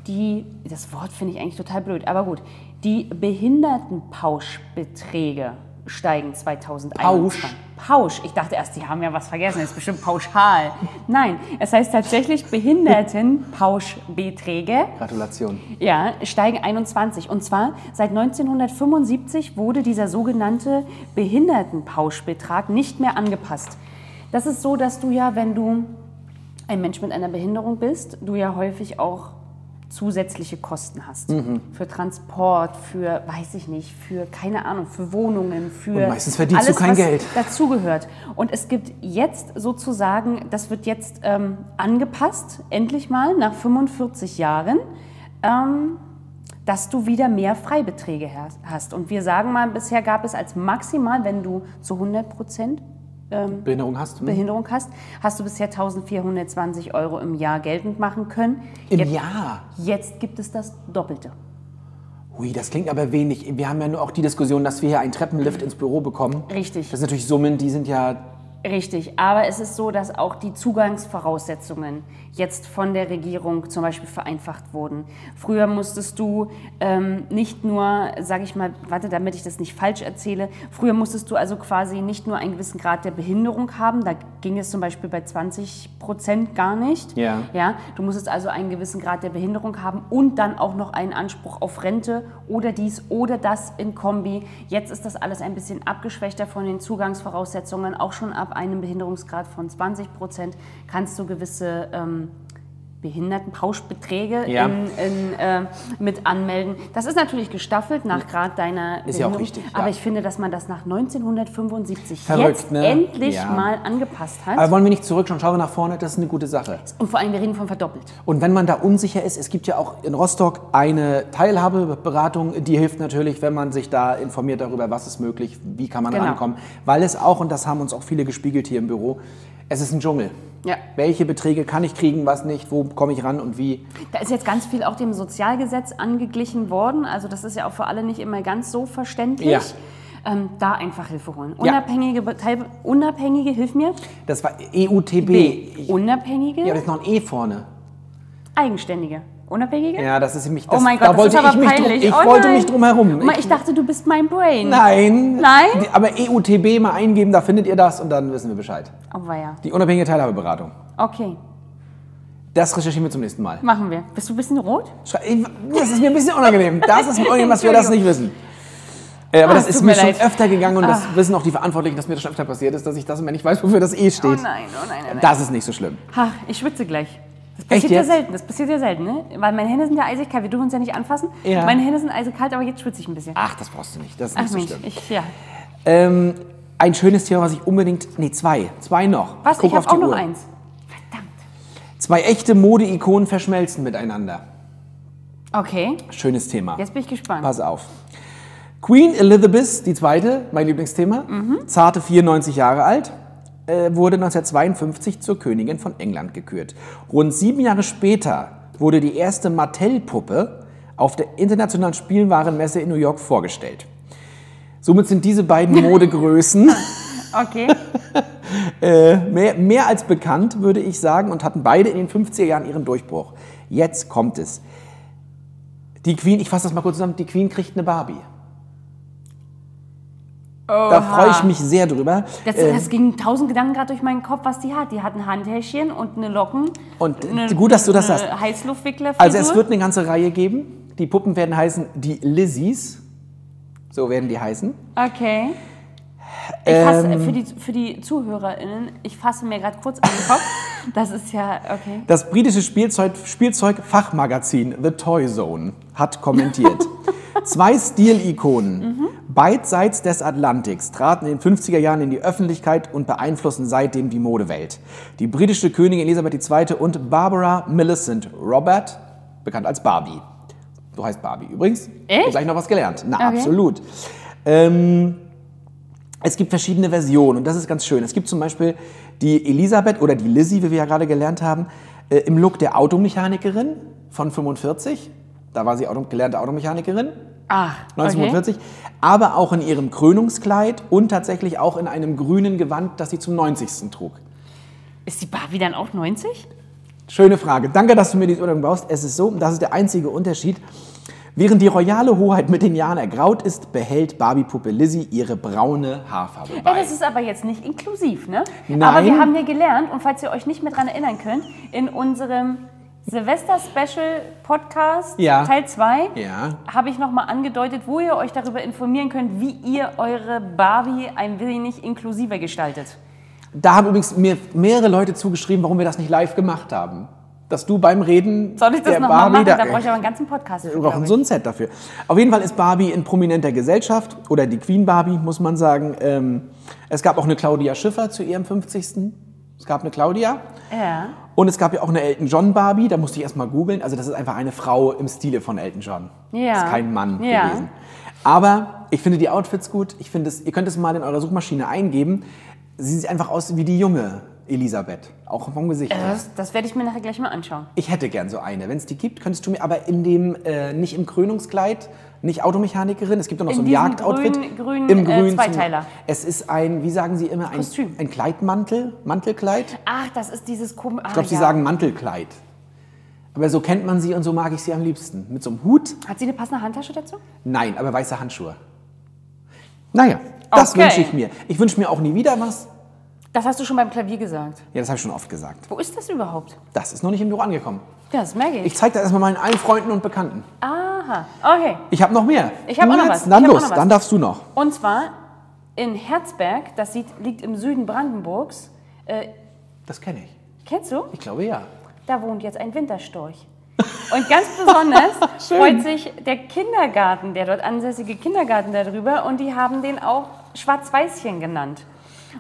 die, das Wort finde ich eigentlich total blöd, aber gut. Die Behindertenpauschbeträge steigen 2021. Pausch? Pausch. Ich dachte erst, die haben ja was vergessen, das ist bestimmt pauschal. Nein, es heißt tatsächlich Behindertenpauschbeträge. Gratulation. Ja, steigen 21. Und zwar seit 1975 wurde dieser sogenannte Behindertenpauschbetrag nicht mehr angepasst. Das ist so, dass du ja, wenn du ein Mensch mit einer Behinderung bist, du ja häufig auch zusätzliche Kosten hast. Mhm. Für Transport, für, weiß ich nicht, für, keine Ahnung, für Wohnungen, für Und meistens verdienst du alles, kein was Geld. dazugehört. Und es gibt jetzt sozusagen, das wird jetzt ähm, angepasst, endlich mal nach 45 Jahren, ähm, dass du wieder mehr Freibeträge has- hast. Und wir sagen mal, bisher gab es als maximal, wenn du zu 100 Prozent Behinderung hast? Hm? Behinderung hast, hast du bisher 1420 Euro im Jahr geltend machen können. Im jetzt, Jahr? Jetzt gibt es das Doppelte. Hui, das klingt aber wenig. Wir haben ja nur auch die Diskussion, dass wir hier einen Treppenlift ins Büro bekommen. Richtig. Das sind natürlich Summen, die sind ja. Richtig, aber es ist so, dass auch die Zugangsvoraussetzungen jetzt von der Regierung zum Beispiel vereinfacht wurden. Früher musstest du ähm, nicht nur, sage ich mal, warte, damit ich das nicht falsch erzähle, früher musstest du also quasi nicht nur einen gewissen Grad der Behinderung haben, da ging es zum Beispiel bei 20 Prozent gar nicht. Ja. Ja, du musstest also einen gewissen Grad der Behinderung haben und dann auch noch einen Anspruch auf Rente oder dies oder das in Kombi. Jetzt ist das alles ein bisschen abgeschwächter von den Zugangsvoraussetzungen. Auch schon ab einem Behinderungsgrad von 20 Prozent kannst du gewisse ähm, Behindertenpauschbeträge Ja. in, in, äh, mit anmelden. Das ist natürlich gestaffelt nach Grad deiner Ist ja auch richtig, ja. Aber ich finde, dass man das nach 1975 Verrückt, jetzt ne? endlich Ja. mal angepasst hat. Aber wollen wir nicht zurückschauen? Schauen wir nach vorne, das ist eine gute Sache. Und vor allem, wir reden von verdoppelt. Und wenn man da unsicher ist, es gibt ja auch in Rostock eine Teilhabeberatung, die hilft natürlich, wenn man sich da informiert darüber, was ist möglich, wie kann man Genau. rankommen. Weil es auch, und das haben uns auch viele gespiegelt hier im Büro, es ist ein Dschungel. Ja. Welche Beträge kann ich kriegen, was nicht, wo komme ich ran und wie? Da ist jetzt ganz viel auch dem Sozialgesetz angeglichen worden. Also das ist ja auch für alle nicht immer ganz so verständlich. Ja. Ähm, da einfach Hilfe holen. Ja. Unabhängige, Teil, unabhängige, hilf mir. Das war EUTB. Unabhängige, Ja, da ist noch ein E vorne. eigenständige. Unabhängige? Ja, das ist nämlich. oh Das, mein da Gott, das wollte ich mich drum. Ich oh wollte mich drum herum. Mal, ich dachte, du bist mein Brain. Nein. Nein? Aber EUTB mal eingeben, da findet ihr das und dann wissen wir Bescheid. Oh weia. Die unabhängige Teilhabeberatung. Okay, Das recherchieren wir zum nächsten Mal. machen wir. Bist du ein bisschen rot? Ich- Das ist mir ein bisschen unangenehm. Das ist mir unangenehm, dass wir das nicht wissen. Äh, aber Ah, das ist mir mir schon öfter gegangen und das wissen auch die Verantwortlichen, dass mir das schon öfter passiert ist, dass ich das immer nicht weiß, wofür das E steht. Oh nein, oh nein, oh nein. Das ist nicht so schlimm. Ha, ich schwitze gleich. Das passiert ja selten, das passiert ja selten, ne? Weil meine Hände sind ja eisig kalt, wir dürfen uns ja nicht anfassen. Ja. Meine Hände sind eisig kalt, aber jetzt schwitze ich ein bisschen. Ach, das brauchst du nicht. Das ist Ach nicht so Mensch, schlimm. ich, ja. Ähm, ein schönes Thema, was ich unbedingt. Nee, zwei. Zwei noch. Was? guck Ich habe auch noch Uhr. eins. Verdammt. Zwei echte Mode-Ikonen verschmelzen miteinander. Okay, Schönes Thema. jetzt bin ich gespannt. Pass auf. Queen Elizabeth, die zweite, mein Lieblingsthema, zarte 94 Jahre alt, wurde 1952 zur Königin von England gekürt. Rund sieben Jahre später wurde die erste Mattel-Puppe auf der Internationalen Spielwarenmesse in New York vorgestellt. Somit sind diese beiden (laughs) Modegrößen Okay. (laughs) äh, mehr, mehr als bekannt, würde ich sagen, und hatten beide in den 50er Jahren ihren Durchbruch. Jetzt kommt es. Die Queen, ich fasse das mal kurz zusammen, die Queen kriegt eine Barbie. Da freue ich mich sehr drüber. Das, Ähm, das ging tausend Gedanken gerade durch meinen Kopf, was die hat. Die hat ein Handtäschchen und eine Locken. Und eine, gut, dass du das sagst. Heißluftwickler. also es wird eine ganze Reihe geben. Die Puppen werden heißen die Lizzies. So werden die heißen. Okay. Ich fasse, Ähm. für, die, für die ZuhörerInnen, ich fasse mir gerade kurz an den Kopf. (laughs) Das ist ja, okay. Das britische Spielzeug, Spielzeug-Fachmagazin The Toy Zone hat kommentiert. (laughs) Zwei Stilikonen, beidseits des Atlantiks, traten in den 50er Jahren in die Öffentlichkeit und beeinflussen seitdem die Modewelt. Die britische Königin Elisabeth II. und Barbara Millicent Robert, bekannt als Barbie. So heißt Barbie übrigens. Echt? Hab Gleich noch was gelernt. Na, Okay. absolut. Ähm, es gibt verschiedene Versionen und das ist ganz schön. Es gibt zum Beispiel die Elisabeth oder die Lizzie, wie wir ja gerade gelernt haben, äh, im Look der Automechanikerin von 45. Da war sie gelernte Automechanikerin. Ach, 1945, aber auch in ihrem Krönungskleid und tatsächlich auch in einem grünen Gewand, das sie zum 90. trug. Ist die Barbie dann auch 90? Schöne Frage. Danke, dass du mir diese Überlegung baust. Es ist so, und das ist der einzige Unterschied. Während die royale Hoheit mit den Jahren ergraut ist, behält Barbie-Puppe Lizzie ihre braune Haarfarbe bei. das ist aber jetzt nicht inklusiv, ne? Nein. Aber wir haben ja gelernt, und falls ihr euch nicht mehr daran erinnern könnt, in unserem Silvester-Special-Podcast Ja. Teil 2 Ja. habe ich nochmal angedeutet, wo ihr euch darüber informieren könnt, wie ihr eure Barbie ein wenig inklusiver gestaltet. Da haben übrigens mir mehrere Leute zugeschrieben, warum wir das nicht live gemacht haben. Dass du beim Reden Soll ich das der nochmal Barbie, machen? da, Da brauche ich aber einen ganzen Podcast für, wir brauchen so ein Set dafür. Auf jeden Fall ist Barbie in prominenter Gesellschaft oder die Queen Barbie, muss man sagen. Ähm, es gab auch eine Claudia Schiffer zu ihrem 50. Es gab eine Claudia. Ja. Und es gab ja auch eine Elton John Barbie, da musste ich erst mal googeln. Also das ist einfach eine Frau im Stile von Elton John. Ja. Das ist kein Mann Ja. gewesen. Aber ich finde die Outfits gut. Ich finde es, ihr könnt es mal in eurer Suchmaschine eingeben. Sie sieht einfach aus wie die junge Elisabeth, auch vom Gesicht. her. Das, das werde ich mir nachher gleich mal anschauen. Ich hätte gern so eine. Wenn es die gibt, könntest du mir aber in dem, äh, nicht im Krönungskleid, nicht Automechanikerin, es gibt doch noch In so ein Jagdoutfit. grünen- grünen, Im äh, Grün zum- Zweiteiler. Es ist ein, wie sagen Sie immer, ein, Kostüm. ein Kleidmantel, Mantelkleid. Ach, das ist dieses komische. Ich glaube, Sie sagen Mantelkleid. Aber so kennt man sie und so mag ich sie am liebsten. Mit so einem Hut? Hat sie eine passende Handtasche dazu? Nein, aber weiße Handschuhe. Naja, das Okay. wünsche ich mir. Ich wünsche mir auch nie wieder was. Das hast du schon beim Klavier gesagt. Ja, das habe ich schon oft gesagt. Wo ist das überhaupt? Das ist noch nicht im Büro angekommen. Ja, das merke ich. Ich zeige das erstmal meinen allen Freunden und Bekannten. Aha, okay. Ich habe noch mehr. Ich hab Du auch noch jetzt? was. Dann hab los, noch dann darfst du noch. Und zwar in Herzberg, das liegt im Süden Brandenburgs. Äh, Das kenne ich. kennst du? Ich glaube ja. da wohnt jetzt ein Winterstorch. Und ganz besonders (laughs) freut sich der Kindergarten, der dort ansässige Kindergarten darüber und die haben den auch Schwarz-Weißchen genannt.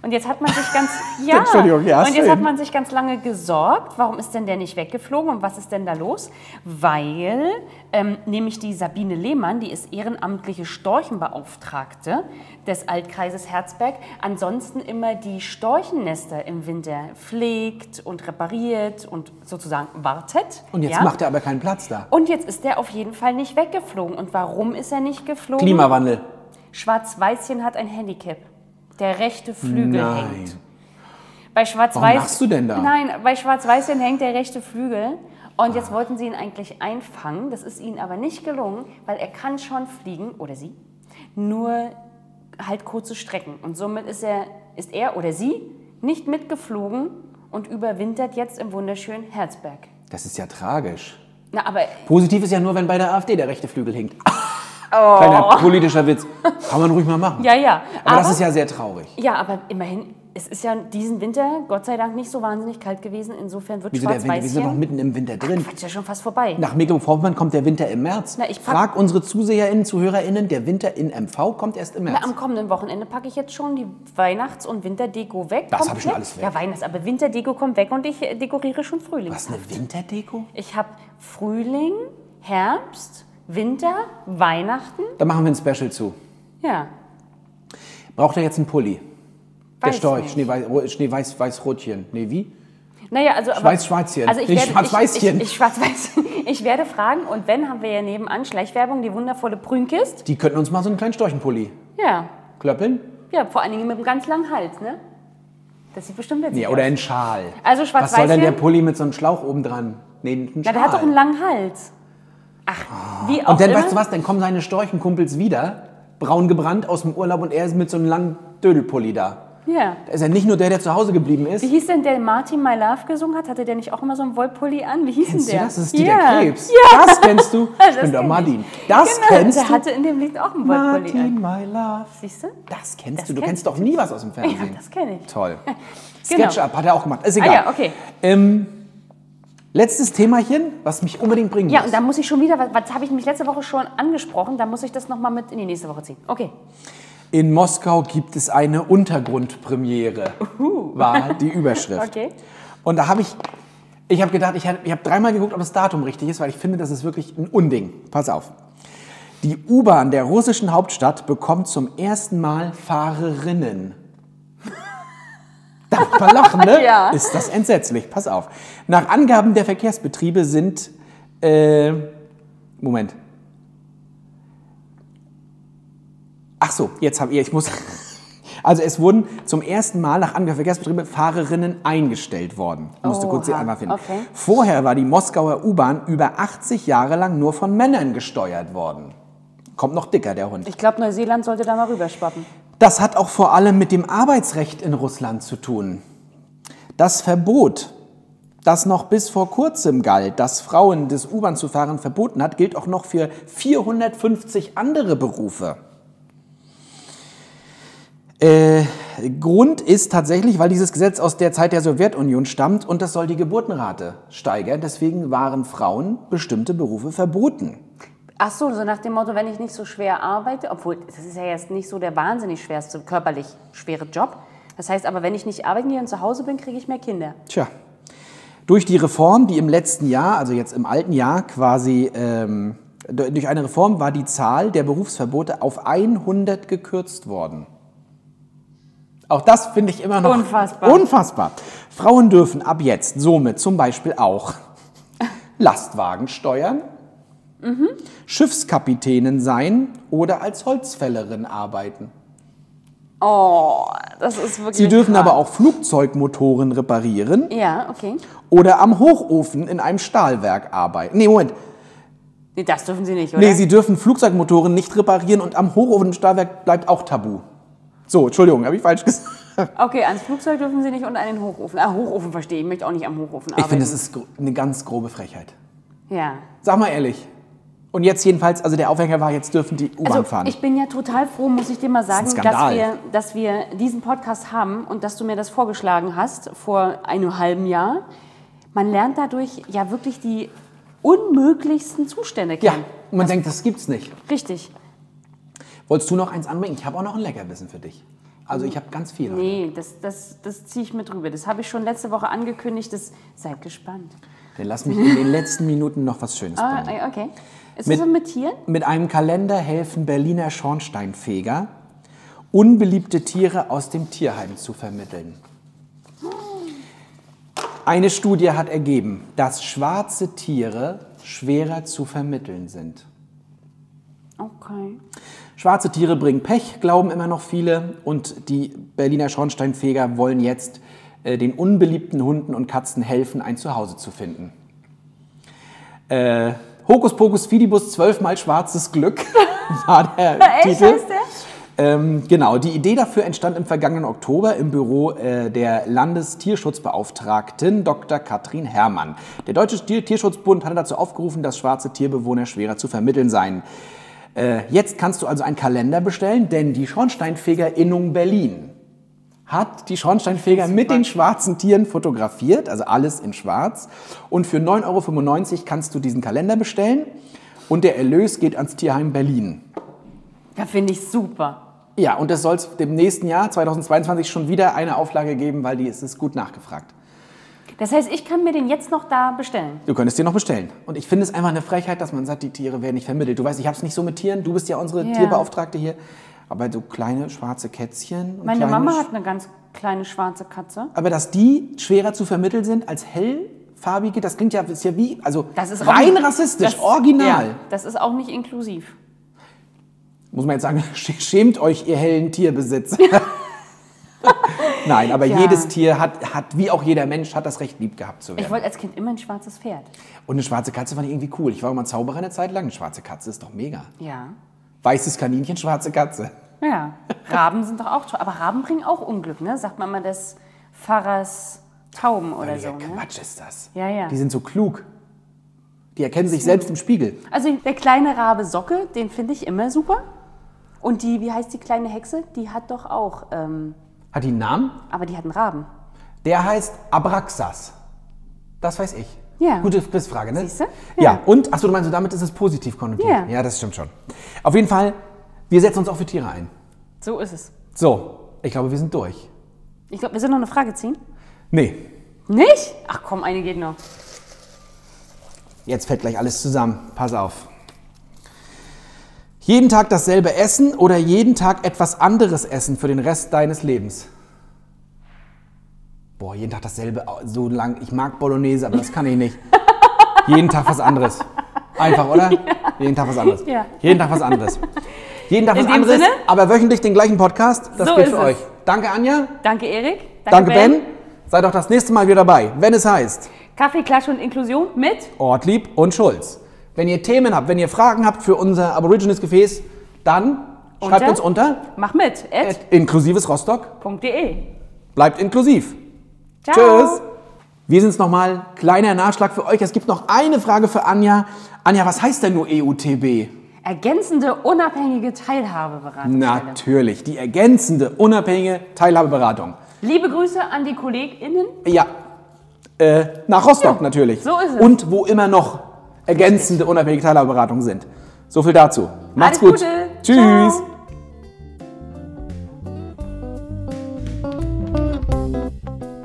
Und jetzt hat man sich ganz (laughs) ja, ja, und jetzt hat man sich ganz lange gesorgt, warum ist denn der nicht weggeflogen und was ist denn da los? Weil ähm, nämlich die Sabine Lehmann, die ist ehrenamtliche Storchenbeauftragte des Altkreises Herzberg, ansonsten immer die Storchennester im Winter pflegt und repariert und sozusagen wartet. Und jetzt ja? macht er aber keinen Platz da. Und jetzt ist er auf jeden Fall nicht weggeflogen. Und warum ist er nicht geflogen? Klimawandel. Schwarz-Weißchen hat ein Handicap. Der rechte Flügel Nein. hängt. Bei Schwarz-Weiß. Warum lachst du denn da? Nein, bei Schwarz-Weißchen hängt der rechte Flügel. Und jetzt wollten sie ihn eigentlich einfangen. Das ist ihnen aber nicht gelungen, weil er kann schon fliegen, oder sie, nur halt kurze Strecken. Und somit ist er, ist er oder sie nicht mitgeflogen und überwintert jetzt im wunderschönen Herzberg. Das ist ja tragisch. Na, aber Positiv ist ja nur, wenn bei der AfD der rechte Flügel hinkt. (laughs) Kleiner politischer Witz. Kann man ruhig mal machen. Oh. ja, ja. Aber, das ist ja sehr traurig. Ja, aber immerhin, es ist ja diesen Winter, Gott sei Dank, nicht so wahnsinnig kalt gewesen. Insofern wird Wieso der Winter? Wir sind noch mitten im Winter drin. Quatsch, ja schon fast vorbei. Nach Mecklenburg-Vorpommern kommt der Winter im März. Na, ich pack- Frag unsere ZuseherInnen, ZuhörerInnen, der Winter in MV kommt erst im März. Na, am kommenden Wochenende packe ich jetzt schon die Weihnachts- und Winterdeko weg. Das hab ich schon alles weg. Ja, Weihnachts-, aber Winterdeko kommt weg und ich äh, dekoriere schon Frühling. Was, eine Winterdeko? Ich habe Frühling, Herbst, Winter, Weihnachten. Da machen wir ein Special zu. Ja. Braucht er jetzt einen Pulli? Der Weiß Storch, nicht. Schneeweiß, Schneeweiß, Weißrotchen. Nee, wie? Naja, also aber, Schwarz-Schwarzchen. Also ich Nee, werde, Schwarz-Weißchen. Ich, ich, ich, (laughs) ich werde fragen und wenn haben wir ja nebenan Schleichwerbung, die wundervolle Prünkist. Die könnten uns mal so einen kleinen Storchenpulli Ja. klöppeln. Ja, vor allen Dingen mit einem ganz langen Hals, ne? Das sieht bestimmt witzig Nee, aus. oder einen Schal. Also Was soll denn Schwarz-Weißchen? der Pulli mit so einem Schlauch oben dran? Nee, einen Na, Schal. der hat doch einen langen Hals. Ach, wie auch Und dann, immer. weißt du was, dann kommen seine Storchenkumpels wieder, braun gebrannt aus dem Urlaub und er ist mit so einem langen Dödelpulli da. Ja. Da ist er nicht nur der, der zu Hause geblieben ist. Wie hieß denn der Martin My Love gesungen hat? Hatte der nicht auch immer so einen Wollpulli an? Wie hieß Kennst denn du der? das? Das ist Dieter ja. Krebs. Ja. Das kennst du? (laughs) Das Ich bin der Martin. Das genau, kennst der du? hatte in dem Lied auch einen Wollpulli Martin, an. my love. Siehst du? Das kennst Das du. Du kenn kennst doch nie was aus dem Fernsehen. Ja, das kenne ich. Toll. (laughs) Genau. Sketchup hat er auch gemacht. Ist Ah egal. ja, okay. Ähm, letztes Themachen, was mich unbedingt bringen Ja, muss. und da muss ich schon wieder, was, was habe ich mich letzte Woche schon angesprochen, da muss ich das nochmal mit in die nächste Woche ziehen. Okay. In Moskau gibt es eine Untergrundpremiere, war die Überschrift. (laughs) Okay. Und da habe ich, ich habe gedacht, ich habe hab dreimal geguckt, ob das Datum richtig ist, weil ich finde, das ist wirklich ein Unding. Pass auf. Die U-Bahn der russischen Hauptstadt bekommt zum ersten Mal Fahrerinnen. Darf man lachen, ne? (laughs) Ja. Ist das entsetzlich. Pass auf. Nach Angaben der Verkehrsbetriebe sind, äh, Moment. Ach so, jetzt habe ich, ich muss. (laughs) Also es wurden zum ersten Mal nach Angaben der Verkehrsbetriebe Fahrerinnen eingestellt worden. Ich musste kurz die Oha, einmal finden. okay. Vorher war die Moskauer U-Bahn über 80 Jahre lang nur von Männern gesteuert worden. Kommt noch dicker, der Hund. Ich glaube, Neuseeland sollte da mal rüberschwappen. Das hat auch vor allem mit dem Arbeitsrecht in Russland zu tun. Das Verbot, das noch bis vor kurzem galt, dass Frauen das U-Bahn zu fahren verboten hat, gilt auch noch für 450 andere Berufe. Äh, Grund ist tatsächlich, weil dieses Gesetz aus der Zeit der Sowjetunion stammt und das soll die Geburtenrate steigern. Deswegen waren Frauen bestimmte Berufe verboten. Ach so, so nach dem Motto, wenn ich nicht so schwer arbeite, obwohl das ist ja jetzt nicht so der wahnsinnig schwerste, körperlich schwere Job. Das heißt aber, wenn ich nicht arbeiten gehe und zu Hause bin, kriege ich mehr Kinder. Tja, durch die Reform, die im letzten Jahr, also jetzt im alten Jahr quasi, ähm, durch eine Reform war die Zahl der Berufsverbote auf 100 gekürzt worden. Auch das finde ich immer noch Unfassbar. unfassbar. Frauen dürfen ab jetzt somit zum Beispiel auch (laughs) Lastwagen steuern, Schiffskapitänin sein oder als Holzfällerin arbeiten. Oh, das ist wirklich. Sie dürfen hart. aber auch Flugzeugmotoren reparieren Ja, okay. oder am Hochofen in einem Stahlwerk arbeiten. Nee, Moment. Nee, das dürfen Sie nicht, oder? Nee, sie dürfen Flugzeugmotoren nicht reparieren und am Hochofen im Stahlwerk bleibt auch tabu. So, Entschuldigung, habe ich falsch gesagt. (laughs) okay, ans Flugzeug dürfen Sie nicht und an den Hochofen. Ah, Hochofen verstehe ich. Ich möchte auch nicht am Hochofen arbeiten. Ich finde, das ist eine ganz grobe Frechheit. Ja. Sag mal ehrlich. Und jetzt jedenfalls, also der Aufhänger war, jetzt dürfen die U-Bahn Also fahren. ich bin ja total froh, muss ich dir mal sagen, ein dass wir, dass wir diesen Podcast haben und dass du mir das vorgeschlagen hast vor einem halben Jahr. Man lernt dadurch ja wirklich die unmöglichsten Zustände Ja, kennen. und man denkt, das gibt's nicht. Richtig. Wolltest du noch eins anbringen? Ich habe auch noch ein Leckerbissen für dich. Also ich habe ganz viel. heute. Nee, das, das, das ziehe ich mit rüber. Das habe ich schon letzte Woche angekündigt. Das, seid gespannt. Dann lass mich in den letzten Minuten noch was Schönes Ah, bringen. okay. Ist Mit- das mit Tieren? Mit einem Kalender helfen Berliner Schornsteinfeger, unbeliebte Tiere aus dem Tierheim zu vermitteln. Eine Studie hat ergeben, dass schwarze Tiere schwerer zu vermitteln sind. Okay. Schwarze Tiere bringen Pech, glauben immer noch viele. Und die Berliner Schornsteinfeger wollen jetzt äh, den unbeliebten Hunden und Katzen helfen, ein Zuhause zu finden. Äh, Hokus Pokus Fidibus, zwölfmal schwarzes Glück (laughs) war der Echt, Titel. heißt der? Ähm, genau, die Idee dafür entstand im vergangenen Oktober im Büro äh, der Landestierschutzbeauftragten Dr. Katrin Herrmann. Der Deutsche Tier Tierschutzbund hatte dazu aufgerufen, dass schwarze Tierbewohner schwerer zu vermitteln seien. Äh, jetzt kannst du also einen Kalender bestellen, denn die Schornsteinfegerinnung Berlin hat die Schornsteinfeger mit den schwarzen Tieren fotografiert, also alles in schwarz. Und für 9,95 Euro kannst du diesen Kalender bestellen und der Erlös geht ans Tierheim Berlin. Ja, finde ich super. Ja, und es soll es im nächsten Jahr, 2022, schon wieder eine Auflage geben, weil die es ist gut nachgefragt. Das heißt, ich kann mir den jetzt noch da bestellen. Du könntest dir noch bestellen. Und ich finde es einfach eine Frechheit, dass man sagt, die Tiere werden nicht vermittelt. Du weißt, ich habe es nicht so mit Tieren. Du bist ja unsere Ja. Tierbeauftragte hier. Aber so kleine schwarze Kätzchen. Und Meine Mama hat eine ganz kleine schwarze Katze. Aber dass die schwerer zu vermitteln sind als hellfarbige, das klingt ja, ist ja wie, also Das ist auch rein nicht- rassistisch, das, original. Ja, das ist auch nicht inklusiv. Muss man jetzt sagen, (laughs) sch- schämt euch, ihr hellen Tierbesitzer. (laughs) Nein, aber Ja. jedes Tier hat, hat, wie auch jeder Mensch, hat das Recht, lieb gehabt zu werden. Ich wollte als Kind immer ein schwarzes Pferd. Und eine schwarze Katze fand ich irgendwie cool. Ich war mal Zauberer eine Zeit lang. Eine schwarze Katze ist doch mega. Ja. Weißes Kaninchen, schwarze Katze. Ja. Raben sind doch auch toll. Aber Raben bringen auch Unglück, ne? Sagt man mal des Pfarrers Tauben oder so. ja, Ne? Quatsch ist das. Ja, ja. Die sind so klug. Die erkennen sich selbst im Spiegel. Also der kleine Rabe Socke, den finde ich immer super. Und die, wie heißt die kleine Hexe? Die hat doch auch, ähm, Hat die einen Namen? aber die hat einen Raben. Der heißt Abraxas. Das weiß ich. Ja. Gute Quizfrage, ne? Siehste? Ja. Ja. und, achso, du meinst, damit ist es positiv konnotiert. Ja. ja, das stimmt schon. Auf jeden Fall, wir setzen uns auch für Tiere ein. So ist es. So, ich glaube, wir sind durch. Ich glaube, wir sind noch eine Frage ziehen. Nee, Nicht? Ach komm, eine geht noch. Jetzt fällt gleich alles zusammen. Pass auf. Jeden Tag dasselbe Essen oder jeden Tag etwas anderes essen für den Rest deines Lebens? Boah, jeden Tag dasselbe, so lang. Ich mag Bolognese, aber das kann ich nicht. jeden Tag was anderes. Einfach, oder? Jeden Tag was anderes. Ja. Jeden Tag was anderes. Jeden Tag In was dem anderes, Sinne? aber wöchentlich den gleichen Podcast. Das So gilt ist für es. euch. Danke, Anja. Danke, Erik. Danke, ben. Seid auch das nächste Mal wieder dabei, wenn es heißt Kaffee, Klatsch und Inklusion mit Ortlieb und Schulz. Wenn ihr Themen habt, wenn ihr Fragen habt für unser Aborigines-Gefäß, dann schreibt Unter? uns unter Mach mit. At at inklusivesrostock. .de. Bleibt inklusiv. Ciao. Tschüss. Wir sind's nochmal. Kleiner Nachschlag für euch. Es gibt noch eine Frage für Anja. Anja, was heißt denn nur EUTB? Ergänzende unabhängige Teilhabeberatung. Natürlich, die ergänzende, unabhängige Teilhabeberatung. Liebe Grüße an die KollegInnen. Ja, äh, nach Rostock natürlich. so ist es. Und wo immer noch ergänzende, unabhängige Teilhabeberatungen sind. So viel dazu. Macht's Alles gut. Gute. Tschüss. Ciao.